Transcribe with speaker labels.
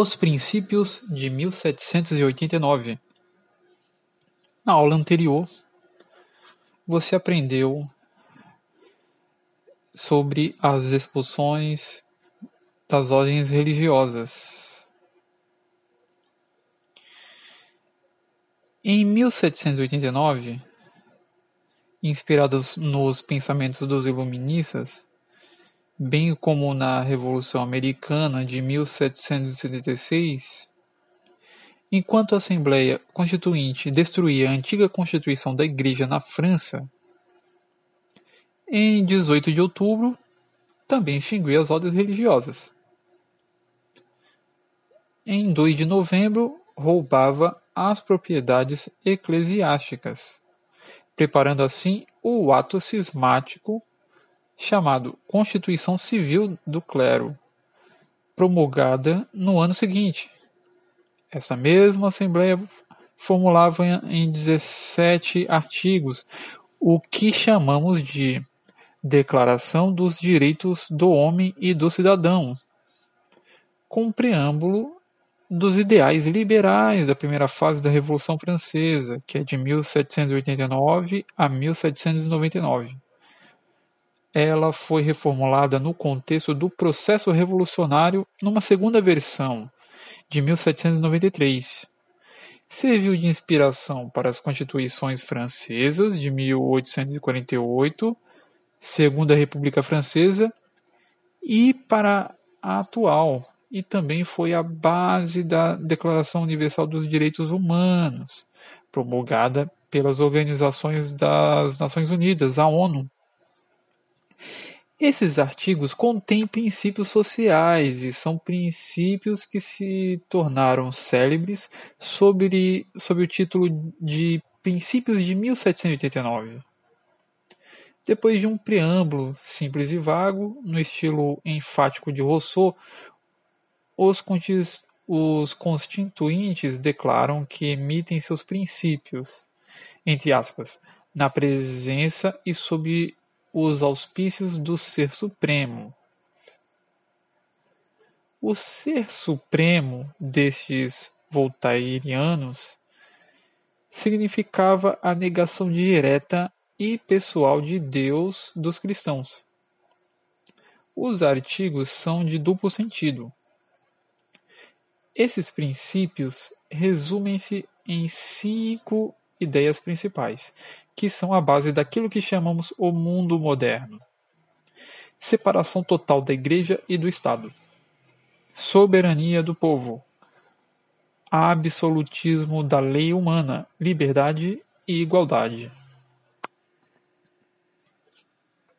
Speaker 1: Os Princípios de mil setecentos e oitenta e nove Na aula anterior, você aprendeu sobre as expulsões das ordens religiosas. Em mil setecentos e oitenta e nove, inspirados nos pensamentos dos iluministas, bem como na Revolução Americana de mil setecentos e setenta e seis, enquanto a Assembleia Constituinte destruía a antiga Constituição da Igreja na França, em dezoito de outubro também extinguiu as ordens religiosas. Em dois de novembro, roubava as propriedades eclesiásticas, preparando assim o ato cismático chamado Constituição Civil do Clero, promulgada no ano seguinte. Essa mesma Assembleia formulava em 17 artigos o que chamamos de Declaração dos Direitos do Homem e do Cidadão, com preâmbulo dos ideais liberais da primeira fase da Revolução Francesa, que é de 1789 a 1799 ela foi reformulada no contexto do processo revolucionário numa segunda versão, de 1793. Serviu de inspiração para as constituições francesas de 1848, Segunda República Francesa, e para a atual, e também foi a base da Declaração Universal dos Direitos Humanos, promulgada pelas organizações das Nações Unidas, a ONU, esses artigos contêm princípios sociais e são princípios que se tornaram célebres sobre, sob o título de Princípios de 1789. Depois de um preâmbulo simples e vago, no estilo enfático de Rousseau, os, os constituintes declaram que emitem seus princípios, entre aspas, na presença e sob os auspícios do Ser Supremo. O Ser Supremo destes voltairianos significava a negação direta e pessoal de Deus dos cristãos. Os artigos são de duplo sentido. Esses princípios resumem-se em cinco ideias principais, que são a base daquilo que chamamos o mundo moderno. Separação total da Igreja e do Estado. Soberania do povo. Absolutismo da lei humana, liberdade e igualdade.